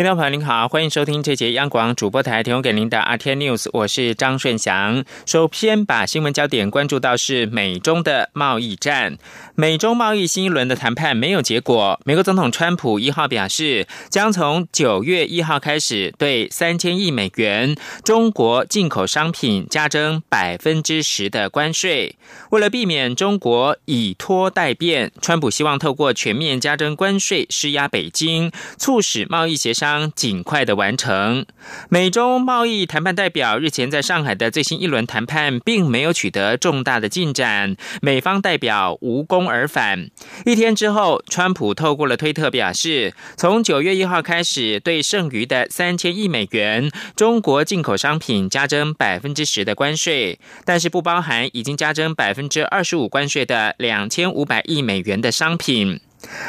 听众朋友您好，欢迎收听这节央广主播台提供给您的 RT News，我是张顺祥。首先把新闻焦点关注到是美中的贸易战。美中贸易新一轮的谈判没有结果，美国总统川普一号表示，将从九月一号开始对三千亿美元中国进口商品加征百分之十的关税。为了避免中国以拖代变，川普希望透过全面加征关税施压北京，促使贸易协商将尽快的完成。美中贸易谈判代表日前在上海的最新一轮谈判并没有取得重大的进展，美方代表无功而返。一天之后，川普透过了推特表示，从九月一号开始，对剩余的三千亿美元中国进口商品加征百分之十的关税，但是不包含已经加征百分之二十五关税的两千五百亿美元的商品。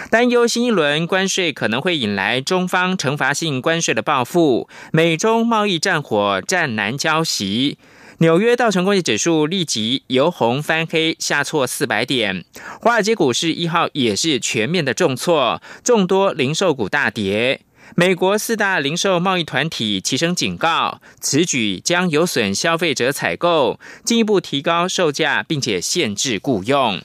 担忧新一轮关税可能会引来中方惩罚性关税的报复，美中贸易战火战难交袭。纽约道琼工业指数立即由红翻黑，下挫四百点。华尔街股市一号也是全面的重挫，众多零售股大跌。美国四大零售贸易团体齐声警告，此举将有损消费者采购，进一步提高售价，并且限制雇佣。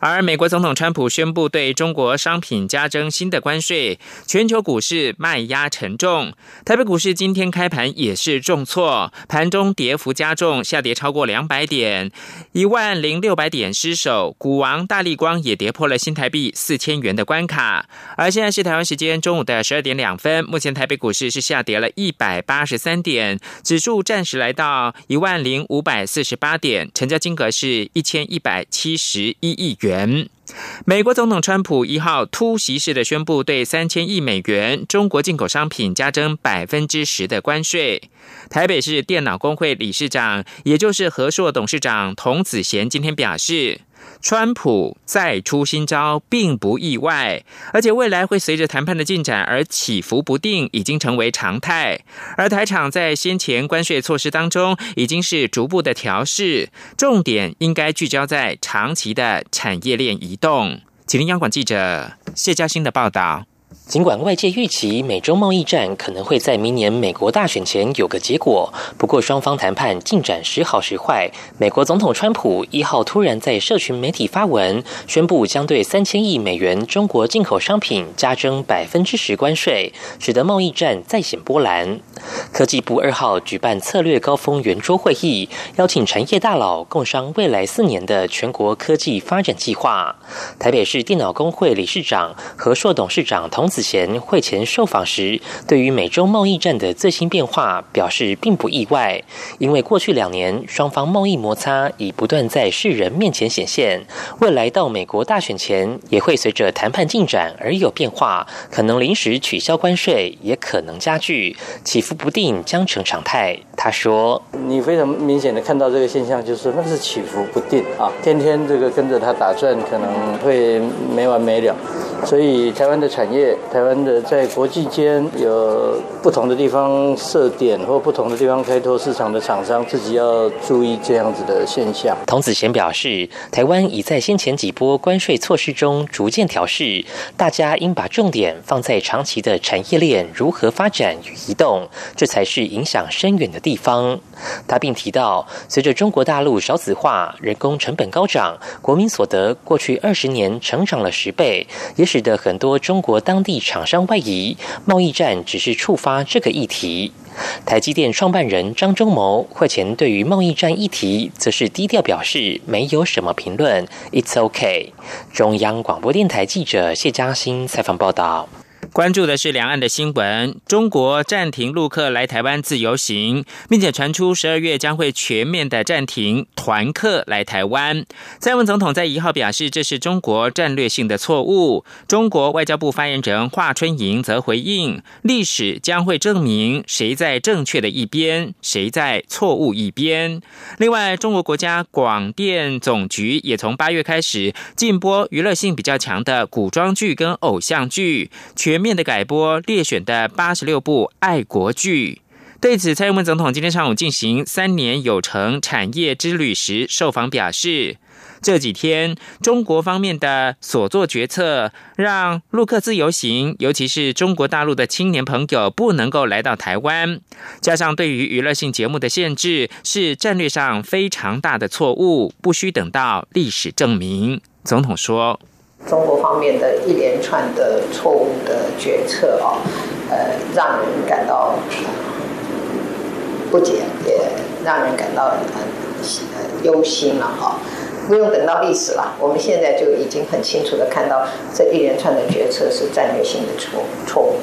而美国总统川普宣布对中国商品加征新的关税，全球股市卖压沉重。台北股市今天开盘也是重挫，盘中跌幅加重，下跌超过两百点，一万零六百点失守。股王大力光也跌破了新台币四千元的关卡。而现在是台湾时间中午的十二点两分，目前台北股市是下跌了一百八十三点，指数暂时来到一万零五百四十八点，成交金额是一千一百七十一亿元。元。美国总统川普一号突袭式的宣布，对三千亿美元中国进口商品加征百分之十的关税。台北市电脑工会理事长，也就是和硕董事长童子贤今天表示。川普再出新招，并不意外，而且未来会随着谈判的进展而起伏不定，已经成为常态。而台场在先前关税措施当中，已经是逐步的调试，重点应该聚焦在长期的产业链移动。吉林央广记者谢嘉欣的报道。尽管外界预期美中贸易战可能会在明年美国大选前有个结果，不过双方谈判进展时好时坏。美国总统川普一号突然在社群媒体发文，宣布将对三千亿美元中国进口商品加征百分之十关税，使得贸易战再显波澜。科技部二号举办策略高峰圆桌会议，邀请产业大佬共商未来四年的全国科技发展计划。台北市电脑工会理事长和硕董事长同。此前会前受访时，对于美洲贸易战的最新变化表示并不意外，因为过去两年双方贸易摩擦已不断在世人面前显现，未来到美国大选前也会随着谈判进展而有变化，可能临时取消关税，也可能加剧，起伏不定将成常态。他说：“你非常明显的看到这个现象，就是那是起伏不定啊，天天这个跟着他打转，可能会没完没了。”所以，台湾的产业，台湾的在国际间有不同的地方设点，或不同的地方开拓市场的厂商，自己要注意这样子的现象。童子贤表示，台湾已在先前几波关税措施中逐渐调试，大家应把重点放在长期的产业链如何发展与移动，这才是影响深远的地方。他并提到，随着中国大陆少子化、人工成本高涨，国民所得过去二十年成长了十倍，也使得很多中国当地厂商外移。贸易战只是触发这个议题。台积电创办人张忠谋会前对于贸易战议题，则是低调表示没有什么评论，It's OK。中央广播电台记者谢嘉欣采访报道。关注的是两岸的新闻。中国暂停陆客来台湾自由行，并且传出十二月将会全面的暂停团客来台湾。蔡文总统在一号表示，这是中国战略性的错误。中国外交部发言人华春莹则回应，历史将会证明谁在正确的一边，谁在错误一边。另外，中国国家广电总局也从八月开始禁播娱乐性比较强的古装剧跟偶像剧，全。面的改播列选的八十六部爱国剧。对此，蔡英文总统今天上午进行三年有成产业之旅时受访表示。这几天，中国方面的所做决策，让陆客自由行，尤其是中国大陆的青年朋友不能够来到台湾。加上对于娱乐性节目的限制，是战略上非常大的错误，不需等到历史证明。总统说：“中国方面的一连串的错误的决策啊，呃，让人感到不解，也让人感到很忧心了啊。”不用等到历史了，我们现在就已经很清楚的看到这一连串的决策是战略性的错错误。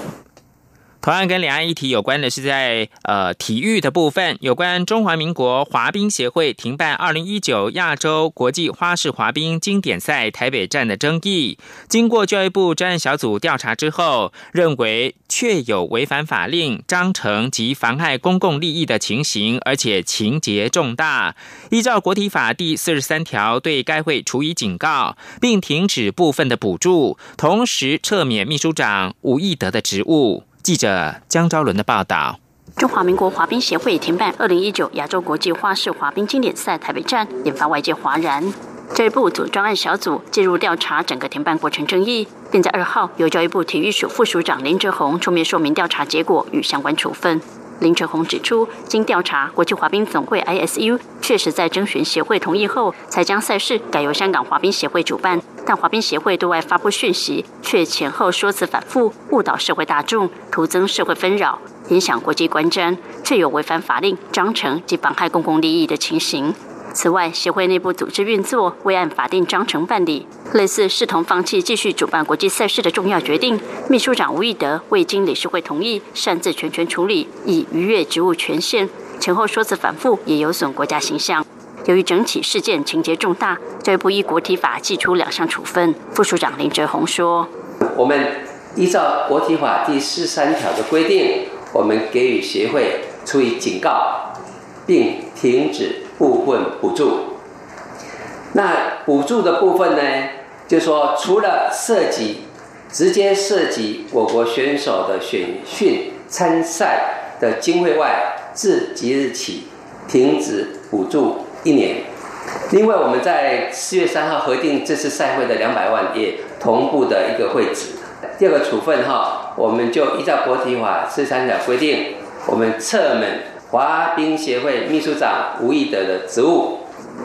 同样跟两岸议题有关的是，在呃体育的部分，有关中华民国滑冰协会停办二零一九亚洲国际花式滑冰经典赛台北站的争议，经过教育部专案小组调查之后，认为确有违反法令、章程及妨害公共利益的情形，而且情节重大，依照国体法第四十三条对该会处以警告，并停止部分的补助，同时撤免秘书长吴义德的职务。记者江昭伦的报道：中华民国滑冰协会停办二零一九亚洲国际花式滑冰经典赛台北站，引发外界哗然。教育部组专案小组介入调查整个停办过程争议，并在二号由教育部体育署副署长林志宏出面说明调查结果与相关处分。林哲宏指出，经调查，国际滑冰总会 （ISU） 确实在征询协会同意后，才将赛事改由香港滑冰协会主办。但滑冰协会对外发布讯息，却前后说辞反复，误导社会大众，徒增社会纷扰，影响国际观瞻，确有违反法令、章程及妨害公共利益的情形。此外，协会内部组织运作未按法定章程办理，类似视同放弃继续主办国际赛事的重要决定。秘书长吴义德未经理事会同意，擅自全权处理，以逾越职务权限，前后说辞反复，也有损国家形象。由于整起事件情节重大，教育部依国体法寄出两项处分。副署长林哲宏说：“我们依照国体法第四三条的规定，我们给予协会处以警告，并停止。”部分补助，那补助的部分呢？就说除了涉及直接涉及我国选手的选训参赛的经费外，自即日起停止补助一年。另外，我们在四月三号核定这次赛会的两百万，也同步的一个会址。第二个处分哈，我们就依照国体法四三条规定，我们撤门。滑冰协会秘书长吴义德的职务。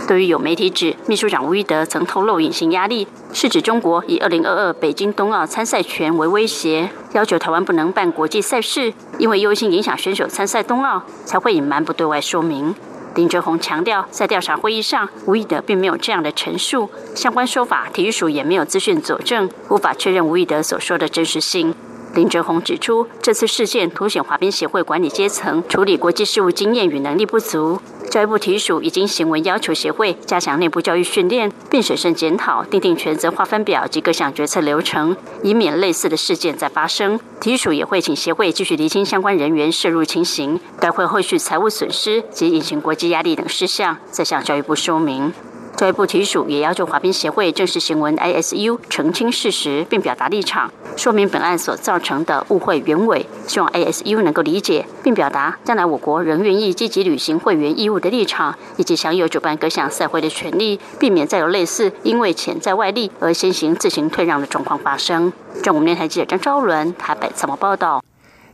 对于有媒体指秘书长吴义德曾透露隐形压力，是指中国以二零二二北京冬奥参赛权为威胁，要求台湾不能办国际赛事，因为忧心影响选手参赛冬奥，才会隐瞒不对外说明。林哲宏强调，在调查会议上，吴义德并没有这样的陈述，相关说法体育署也没有资讯佐证，无法确认吴义德所说的真实性。林哲宏指出，这次事件凸显滑冰协会管理阶层处理国际事务经验与能力不足。教育部体署已经行为要求协会加强内部教育训练，并审慎检讨、订定权责划分表及各项决策流程，以免类似的事件再发生。体署也会请协会继续厘清相关人员涉入情形，该会后续财务损失及隐形国际压力等事项，再向教育部说明。教育部提署也要求滑冰协会正式行文 ISU 澄清事实，并表达立场，说明本案所造成的误会原委，希望 ISU 能够理解，并表达将来我国仍愿意积极履行会员义务的立场，以及享有主办各项赛会的权利，避免再有类似因为潜在外力而先行自行退让的状况发生。中国电台记者张昭伦台北采访报道。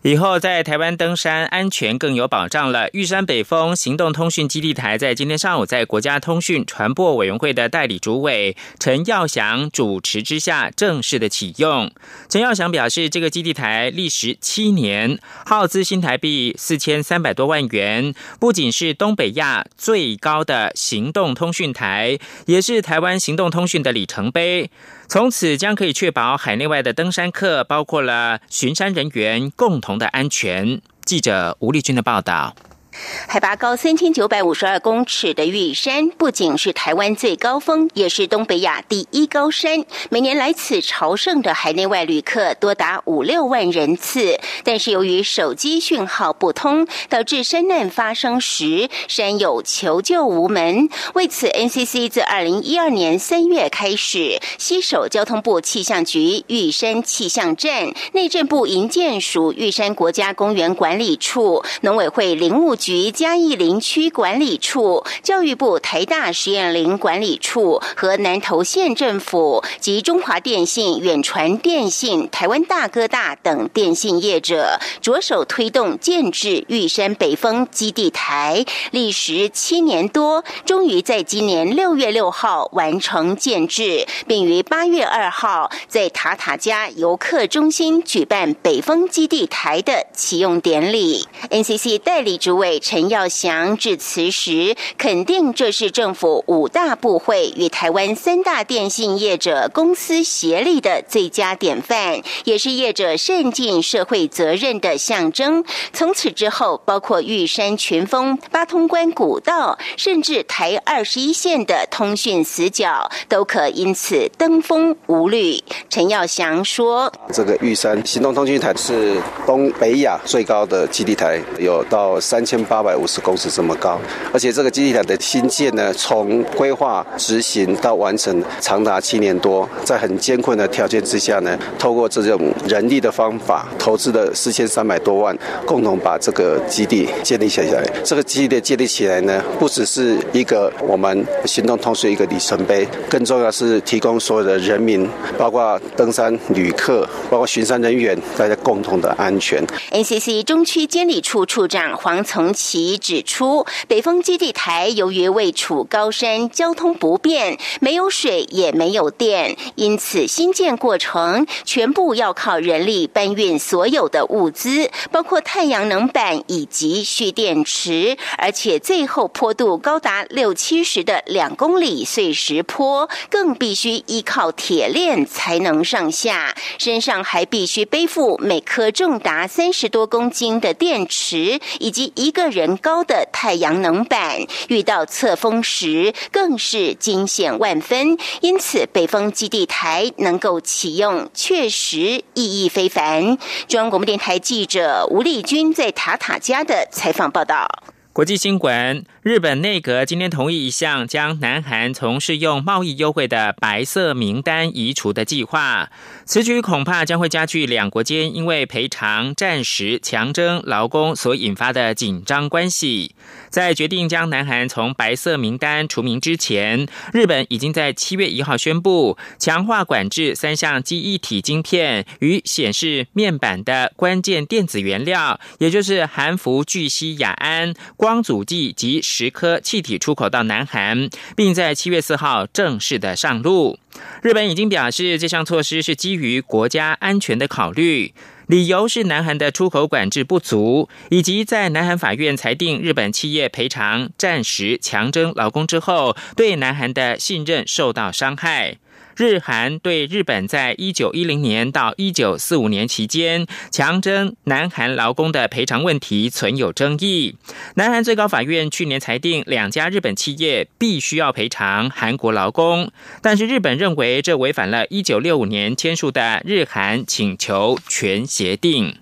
以后在台湾登山安全更有保障了。玉山北峰行动通讯基地台在今天上午在国家通讯传播委员会的代理主委陈耀祥主持之下正式的启用。陈耀祥表示，这个基地台历时七年，耗资新台币四千三百多万元，不仅是东北亚最高的行动通讯台，也是台湾行动通讯的里程碑。从此将可以确保海内外的登山客，包括了巡山人员共同的安全。记者吴丽君的报道。海拔高三千九百五十二公尺的玉山，不仅是台湾最高峰，也是东北亚第一高山。每年来此朝圣的海内外旅客多达五六万人次。但是由于手机讯号不通，导致山难发生时，山友求救无门。为此，NCC 自二零一二年三月开始，携手交通部气象局玉山气象站、内政部营建署玉山国家公园管理处、农委会林务。局嘉义林区管理处、教育部台大实验林管理处和南投县政府及中华电信、远传电信、台湾大哥大等电信业者，着手推动建制玉山北峰基地台，历时七年多，终于在今年六月六号完成建制，并于八月二号在塔塔加游客中心举办北峰基地台的启用典礼。NCC 代理主委。陈耀祥致辞时，肯定这是政府五大部会与台湾三大电信业者公司协力的最佳典范，也是业者善尽社会责任的象征。从此之后，包括玉山群峰、八通关古道，甚至台二十一线的通讯死角，都可因此登峰无虑。陈耀祥说：“这个玉山行动通讯台是东北亚最高的基地台，有到三千。”八百五十公尺这么高，而且这个基地台的新建呢，从规划执行到完成长达七年多，在很艰困的条件之下呢，透过这种人力的方法，投资了四千三百多万，共同把这个基地建立起来。这个基地建立起来呢，不只是一个我们行动通讯一个里程碑，更重要是提供所有的人民，包括登山旅客，包括巡山人员，大家共同的安全。NCC 中区监理处处长黄从。其指出，北风基地台由于位处高山，交通不便，没有水也没有电，因此新建过程全部要靠人力搬运所有的物资，包括太阳能板以及蓄电池，而且最后坡度高达六七十的两公里碎石坡，更必须依靠铁链才能上下，身上还必须背负每颗重达三十多公斤的电池，以及一个。个人高的太阳能板遇到侧风时更是惊险万分，因此北风基地台能够启用确实意义非凡。中央广播电台记者吴丽君在塔塔家的采访报道。国际新闻。日本内阁今天同意一项将南韩从适用贸易优惠的白色名单移除的计划，此举恐怕将会加剧两国间因为赔偿战时强征劳工所引发的紧张关系。在决定将南韩从白色名单除名之前，日本已经在七月一号宣布强化管制三项记忆体晶片与显示面板的关键电子原料，也就是含氟聚烯亚胺、光阻剂及。十颗气体出口到南韩，并在七月四号正式的上路。日本已经表示，这项措施是基于国家安全的考虑，理由是南韩的出口管制不足，以及在南韩法院裁定日本企业赔偿战时强征劳工之后，对南韩的信任受到伤害。日韩对日本在一九一零年到一九四五年期间强征南韩劳工的赔偿问题存有争议。南韩最高法院去年裁定两家日本企业必须要赔偿韩国劳工，但是日本认为这违反了一九六五年签署的日韩请求权协定。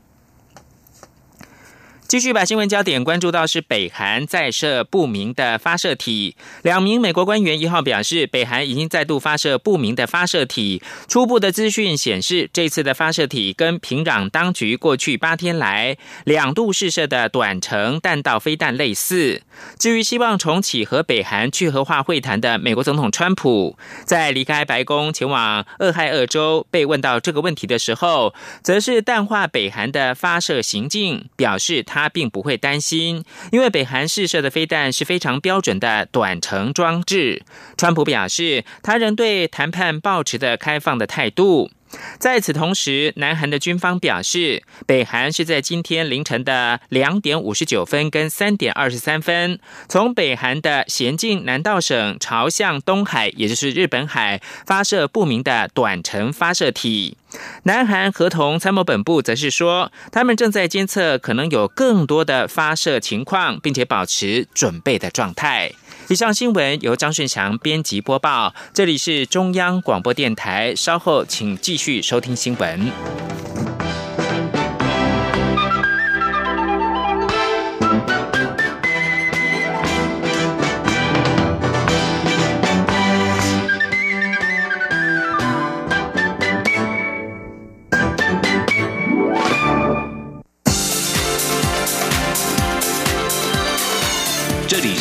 继续把新闻焦点关注到是北韩再射不明的发射体。两名美国官员一号表示，北韩已经再度发射不明的发射体。初步的资讯显示，这次的发射体跟平壤当局过去八天来两度试射的短程弹道飞弹类似。至于希望重启和北韩去核化会谈的美国总统川普，在离开白宫前往俄亥俄州被问到这个问题的时候，则是淡化北韩的发射行径，表示他。并不会担心，因为北韩试射的飞弹是非常标准的短程装置。川普表示，他仍对谈判保持的开放的态度。在此同时，南韩的军方表示，北韩是在今天凌晨的两点五十九分跟三点二十三分，从北韩的咸镜南道省朝向东海，也就是日本海，发射不明的短程发射体。南韩合同参谋本部则是说，他们正在监测可能有更多的发射情况，并且保持准备的状态。以上新闻由张顺祥编辑播报，这里是中央广播电台。稍后请继续收听新闻。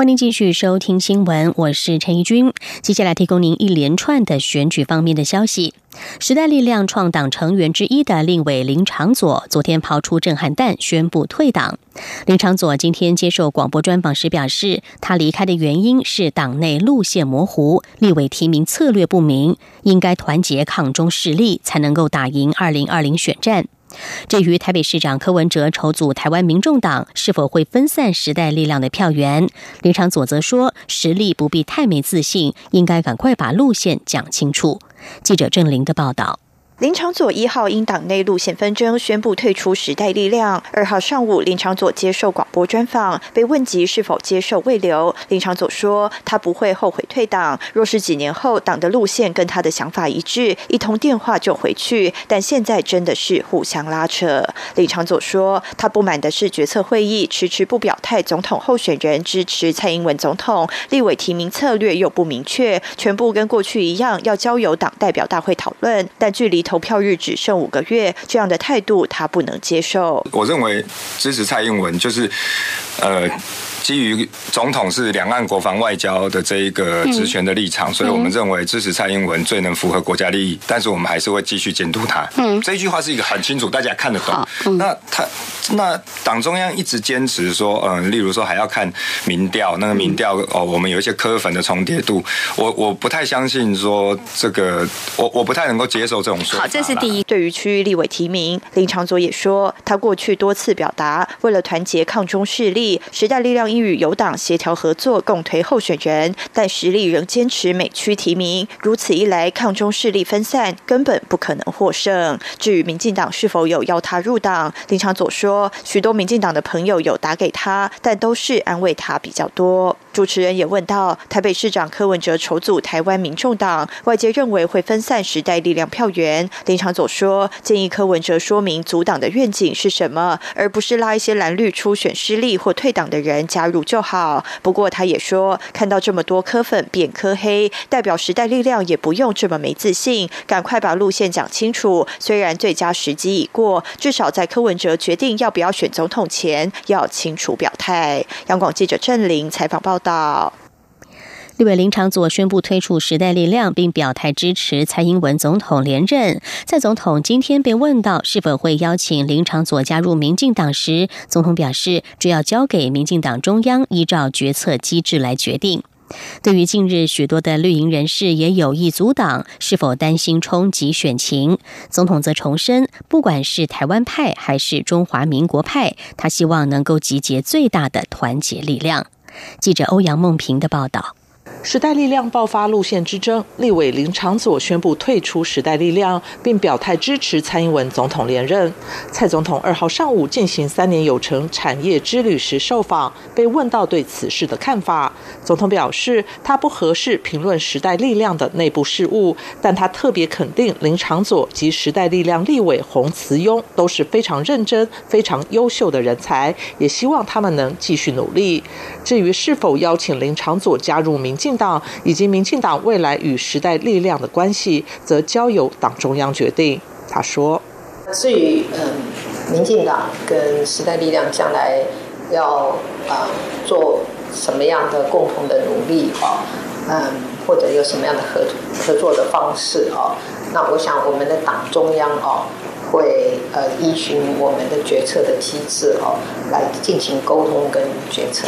欢迎继续收听新闻，我是陈怡君。接下来提供您一连串的选举方面的消息。时代力量创党成员之一的立委林长佐昨天抛出震撼弹，宣布退党。林长佐今天接受广播专访时表示，他离开的原因是党内路线模糊，立委提名策略不明，应该团结抗中势力，才能够打赢二零二零选战。至于台北市长柯文哲筹组台湾民众党，是否会分散时代力量的票源？林长佐则说，实力不必太没自信，应该赶快把路线讲清楚。记者郑玲的报道。林长佐一号因党内路线纷争宣布退出时代力量。二号上午，林长佐接受广播专访，被问及是否接受未留，林长佐说他不会后悔退党。若是几年后党的路线跟他的想法一致，一通电话就回去。但现在真的是互相拉扯。林长佐说他不满的是决策会议迟迟不表态，总统候选人支持蔡英文总统，立委提名策略又不明确，全部跟过去一样要交由党代表大会讨论。但距离。投票日只剩五个月，这样的态度他不能接受。我认为支持蔡英文就是，呃。基于总统是两岸国防外交的这一个职权的立场，所以我们认为支持蔡英文最能符合国家利益。但是我们还是会继续监督他。嗯，这一句话是一个很清楚，大家看得懂。那他那党中央一直坚持说，嗯，例如说还要看民调，那个民调哦，我们有一些科粉的重叠度，我我不太相信说这个，我我不太能够接受这种说法。好，这是第一。对于区域立委提名，林长佐也说，他过去多次表达，为了团结抗中势力，时代力量。应与友党协调合作，共推候选人，但实力仍坚持美区提名。如此一来，抗中势力分散，根本不可能获胜。至于民进党是否有要他入党，林长佐说，许多民进党的朋友有打给他，但都是安慰他比较多。主持人也问到，台北市长柯文哲筹组台湾民众党，外界认为会分散时代力量票源。林长佐说，建议柯文哲说明组党的愿景是什么，而不是拉一些蓝绿初选失利或退党的人加入就好。不过他也说，看到这么多柯粉变柯黑，代表时代力量也不用这么没自信，赶快把路线讲清楚。虽然最佳时机已过，至少在柯文哲决定要不要选总统前，要清楚表态。央广记者郑玲采访报道。到，立委林长佐宣布推出时代力量，并表态支持蔡英文总统连任。蔡总统今天被问到是否会邀请林长佐加入民进党时，总统表示，主要交给民进党中央依照决策机制来决定。对于近日许多的绿营人士也有意阻挡，是否担心冲击选情？总统则重申，不管是台湾派还是中华民国派，他希望能够集结最大的团结力量。记者欧阳梦平的报道。时代力量爆发路线之争，立委林长佐宣布退出时代力量，并表态支持蔡英文总统连任。蔡总统二号上午进行三年有成产业之旅时受访，被问到对此事的看法，总统表示他不合适评论时代力量的内部事务，但他特别肯定林长佐及时代力量立委洪慈庸都是非常认真、非常优秀的人才，也希望他们能继续努力。至于是否邀请林长佐加入民进，进党以及民进党未来与时代力量的关系，则交由党中央决定。他说：“至于嗯，民进党跟时代力量将来要啊做什么样的共同的努力啊，嗯，或者有什么样的合合作的方式啊，那我想我们的党中央哦，会呃依循我们的决策的机制哦来进行沟通跟决策。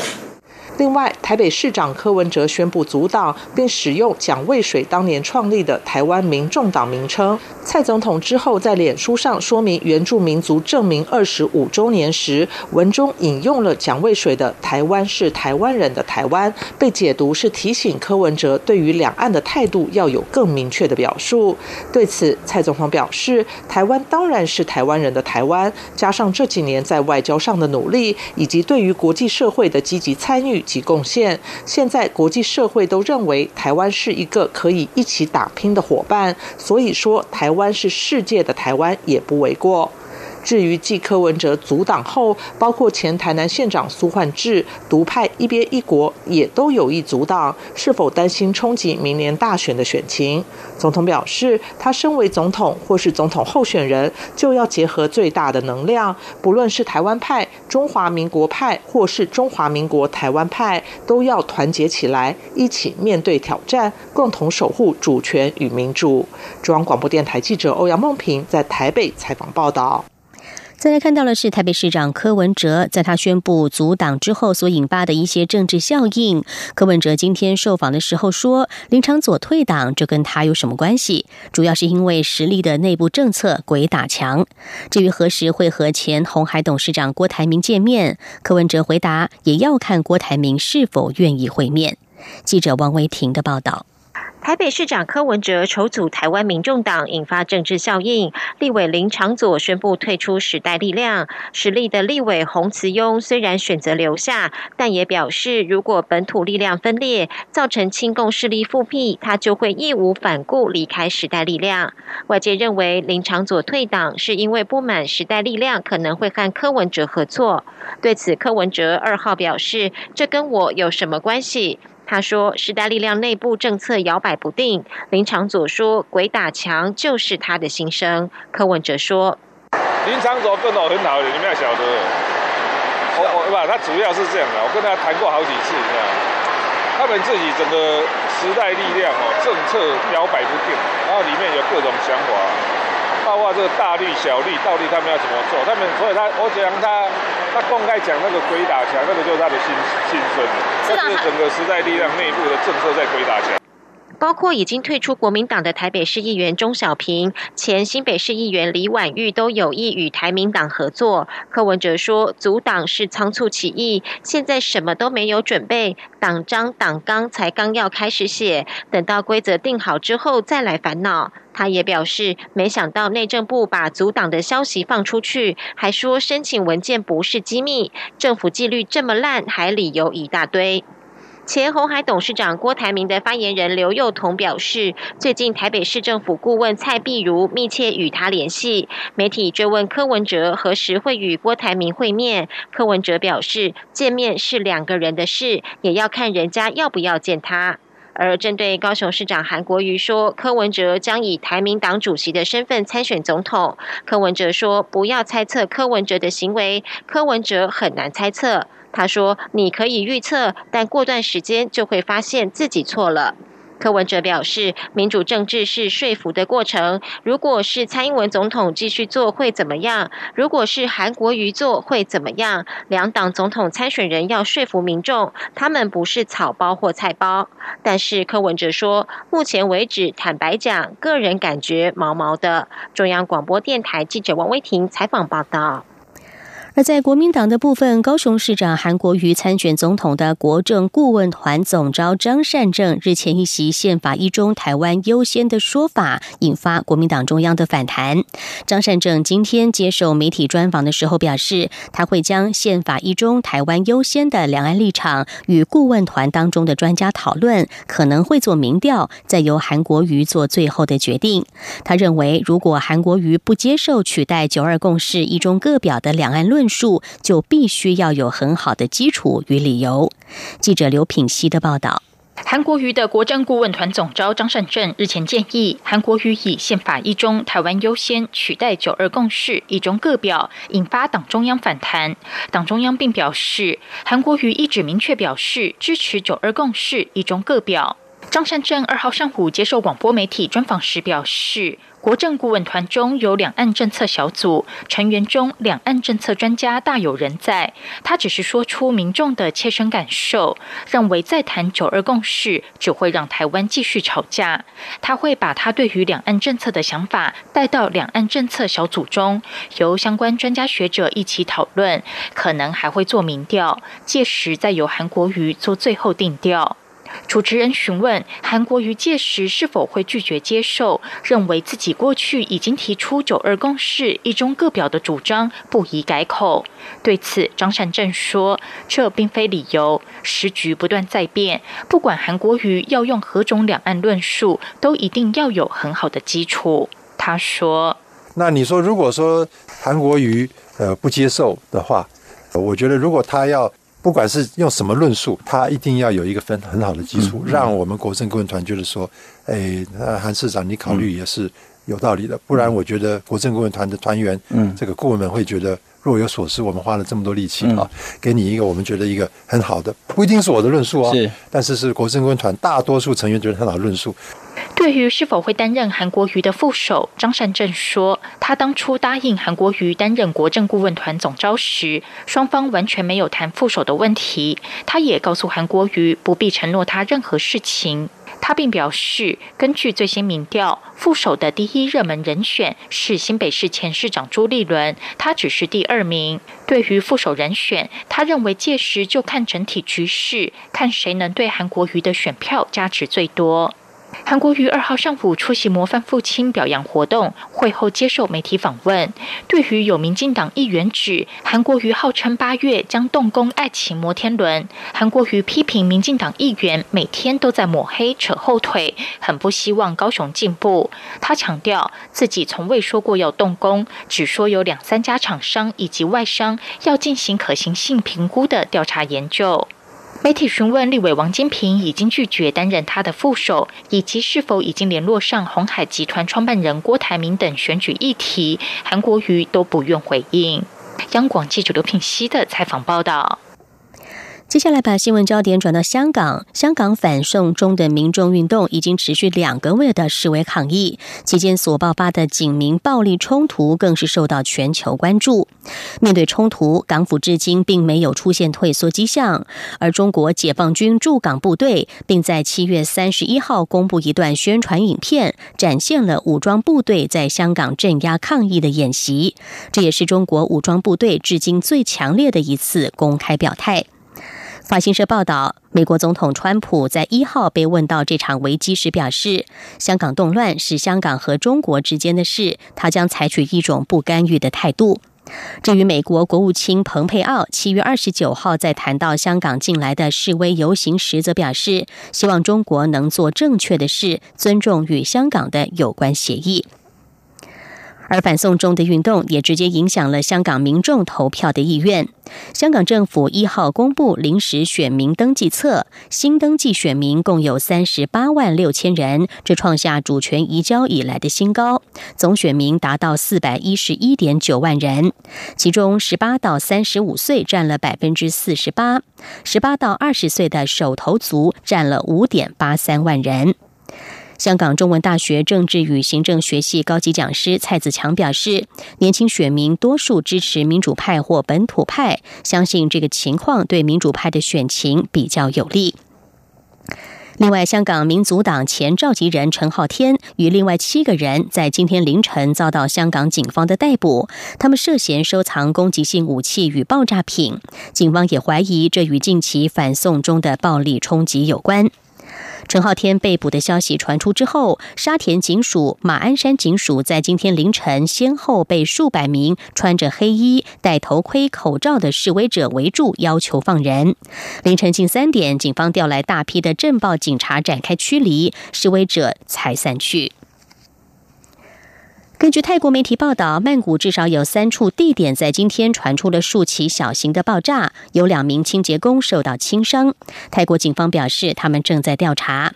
另外，台北市长柯文哲宣布阻挡并使用蒋渭水当年创立的台湾民众党名称。蔡总统之后在脸书上说明原住民族证明二十五周年时，文中引用了蒋渭水的“台湾是台湾人的台湾”，被解读是提醒柯文哲对于两岸的态度要有更明确的表述。对此，蔡总统表示：“台湾当然是台湾人的台湾，加上这几年在外交上的努力，以及对于国际社会的积极参与。”及贡献，现现在国际社会都认为台湾是一个可以一起打拼的伙伴，所以说台湾是世界的台湾也不为过。至于继柯文哲阻挡后，包括前台南县长苏焕智、独派一边一国也都有意阻挡，是否担心冲击明年大选的选情？总统表示，他身为总统或是总统候选人，就要结合最大的能量，不论是台湾派、中华民国派或是中华民国台湾派，都要团结起来，一起面对挑战，共同守护主权与民主。中央广播电台记者欧阳梦平在台北采访报道。再来看到的是台北市长柯文哲，在他宣布阻挡之后所引发的一些政治效应。柯文哲今天受访的时候说，林长佐退党，这跟他有什么关系？主要是因为实力的内部政策鬼打墙。至于何时会和前红海董事长郭台铭见面，柯文哲回答，也要看郭台铭是否愿意会面。记者王维婷的报道。台北市长柯文哲筹组台湾民众党，引发政治效应。立委林长佐宣布退出时代力量。实力的立委洪慈庸虽然选择留下，但也表示，如果本土力量分裂，造成亲共势力复辟，他就会义无反顾离开时代力量。外界认为林长佐退党是因为不满时代力量可能会和柯文哲合作。对此，柯文哲二号表示：“这跟我有什么关系？”他说：“时代力量内部政策摇摆不定。”林长佐说：“鬼打墙就是他的心声。”柯文哲说：“林长佐跟我很好的，你们要晓得。我我不，他主要是这样的。我跟他谈过好几次，你知道他们自己整个时代力量哦，政策摇摆不定，然后里面有各种想法。包括这个大绿小绿，到底他们要怎么做？他们所以他，我讲他，他公开讲那个鬼打墙，那个就是他的心心声。这是整个时代力量内部的政策在鬼打墙。包括已经退出国民党的台北市议员钟小平、前新北市议员李婉玉都有意与台民党合作。柯文哲说，阻党是仓促起义，现在什么都没有准备，党章党纲才刚要开始写，等到规则定好之后再来烦恼。他也表示，没想到内政部把阻党的消息放出去，还说申请文件不是机密，政府纪律这么烂，还理由一大堆。前红海董事长郭台铭的发言人刘幼彤表示，最近台北市政府顾问蔡碧如密切与他联系。媒体追问柯文哲何时会与郭台铭会面，柯文哲表示，见面是两个人的事，也要看人家要不要见他。而针对高雄市长韩国瑜说，柯文哲将以台民党主席的身份参选总统，柯文哲说，不要猜测柯文哲的行为，柯文哲很难猜测。他说：“你可以预测，但过段时间就会发现自己错了。”柯文哲表示：“民主政治是说服的过程。如果是蔡英文总统继续做，会怎么样？如果是韩国瑜做，会怎么样？两党总统参选人要说服民众，他们不是草包或菜包。”但是柯文哲说：“目前为止，坦白讲，个人感觉毛毛的。”中央广播电台记者王威婷采访报道。而在国民党的部分，高雄市长韩国瑜参选总统的国政顾问团总召张善政日前一席宪法一中台湾优先的说法，引发国民党中央的反弹。张善政今天接受媒体专访的时候表示，他会将宪法一中台湾优先的两岸立场与顾问团当中的专家讨论，可能会做民调，再由韩国瑜做最后的决定。他认为，如果韩国瑜不接受取代九二共识一中各表的两岸论，论述就必须要有很好的基础与理由。记者刘品熙的报道：韩国瑜的国政顾问团总召张善政日前建议，韩国瑜以宪法一中台湾优先取代九二共识一中各表，引发党中央反弹。党中央并表示，韩国瑜一直明确表示支持九二共识一中各表。张善政二号上午接受广播媒体专访时表示。国政顾问团中有两岸政策小组成员中，两岸政策专家大有人在。他只是说出民众的切身感受，认为再谈九二共识只会让台湾继续吵架。他会把他对于两岸政策的想法带到两岸政策小组中，由相关专家学者一起讨论，可能还会做民调，届时再由韩国瑜做最后定调。主持人询问韩国瑜届时是否会拒绝接受，认为自己过去已经提出九二共识、一中各表的主张，不宜改口。对此，张善政说：“这并非理由，时局不断在变，不管韩国瑜要用何种两岸论述，都一定要有很好的基础。”他说：“那你说，如果说韩国瑜呃不接受的话，我觉得如果他要。”不管是用什么论述，他一定要有一个分很好的基础，让我们国政顾问团觉得说，哎，韩市长你考虑也是有道理的。不然，我觉得国政顾问团的团员，嗯，这个顾问们会觉得若有所思。我们花了这么多力气啊，给你一个我们觉得一个很好的，不一定是我的论述哦，是，但是是国政顾问团大多数成员觉得很好的论述。对于是否会担任韩国瑜的副手，张善政说，他当初答应韩国瑜担任国政顾问团总召时，双方完全没有谈副手的问题。他也告诉韩国瑜不必承诺他任何事情。他并表示，根据最新民调，副手的第一热门人选是新北市前市长朱立伦，他只是第二名。对于副手人选，他认为届时就看整体局势，看谁能对韩国瑜的选票加持最多。韩国瑜二号上午出席模范父亲表扬活动，会后接受媒体访问。对于有民进党议员指韩国瑜号称八月将动工爱情摩天轮，韩国瑜批评民进党议员每天都在抹黑扯后腿，很不希望高雄进步。他强调自己从未说过要动工，只说有两三家厂商以及外商要进行可行性评估的调查研究。媒体询问立委王金平已经拒绝担任他的副手，以及是否已经联络上红海集团创办人郭台铭等选举议题，韩国瑜都不愿回应。央广记者刘品熙的采访报道。接下来把新闻焦点转到香港。香港反送中的民众运动已经持续两个月的示威抗议，期间所爆发的警民暴力冲突更是受到全球关注。面对冲突，港府至今并没有出现退缩迹象，而中国解放军驻港部队并在七月三十一号公布一段宣传影片，展现了武装部队在香港镇压抗议的演习。这也是中国武装部队至今最强烈的一次公开表态。法新社报道，美国总统川普在一号被问到这场危机时表示：“香港动乱是香港和中国之间的事，他将采取一种不干预的态度。”至于美国国务卿蓬佩奥七月二十九号在谈到香港近来的示威游行时，则表示希望中国能做正确的事，尊重与香港的有关协议。而反送中的运动也直接影响了香港民众投票的意愿。香港政府一号公布临时选民登记册，新登记选民共有三十八万六千人，这创下主权移交以来的新高。总选民达到四百一十一点九万人，其中十八到三十五岁占了百分之四十八，十八到二十岁的手头族占了五点八三万人。香港中文大学政治与行政学系高级讲师蔡子强表示，年轻选民多数支持民主派或本土派，相信这个情况对民主派的选情比较有利。另外，香港民族党前召集人陈浩天与另外七个人在今天凌晨遭到香港警方的逮捕，他们涉嫌收藏攻击性武器与爆炸品，警方也怀疑这与近期反送中的暴力冲击有关。陈浩天被捕的消息传出之后，沙田警署、马鞍山警署在今天凌晨先后被数百名穿着黑衣、戴头盔、口罩的示威者围住，要求放人。凌晨近三点，警方调来大批的镇暴警察展开驱离，示威者才散去。根据泰国媒体报道，曼谷至少有三处地点在今天传出了数起小型的爆炸，有两名清洁工受到轻伤。泰国警方表示，他们正在调查。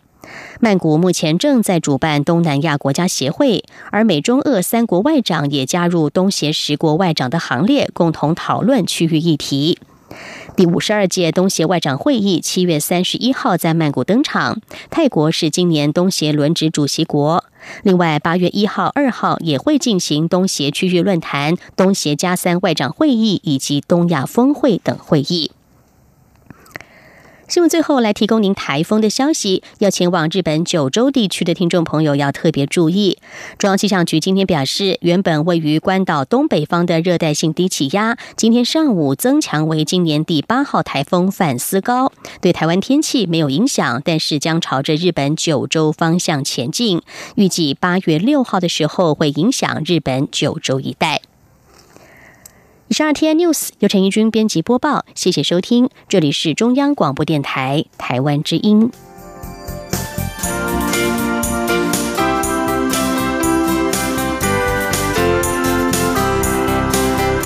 曼谷目前正在主办东南亚国家协会，而美中俄三国外长也加入东协十国外长的行列，共同讨论区域议题。第五十二届东协外长会议七月三十一号在曼谷登场，泰国是今年东协轮值主席国。另外，八月一号、二号也会进行东协区域论坛、东协加三外长会议以及东亚峰会等会议。新闻最后来提供您台风的消息，要前往日本九州地区的听众朋友要特别注意。中央气象局今天表示，原本位于关岛东北方的热带性低气压，今天上午增强为今年第八号台风范斯高，对台湾天气没有影响，但是将朝着日本九州方向前进，预计八月六号的时候会影响日本九州一带。以上 T N News 由陈怡君编辑播报，谢谢收听，这里是中央广播电台台湾之音。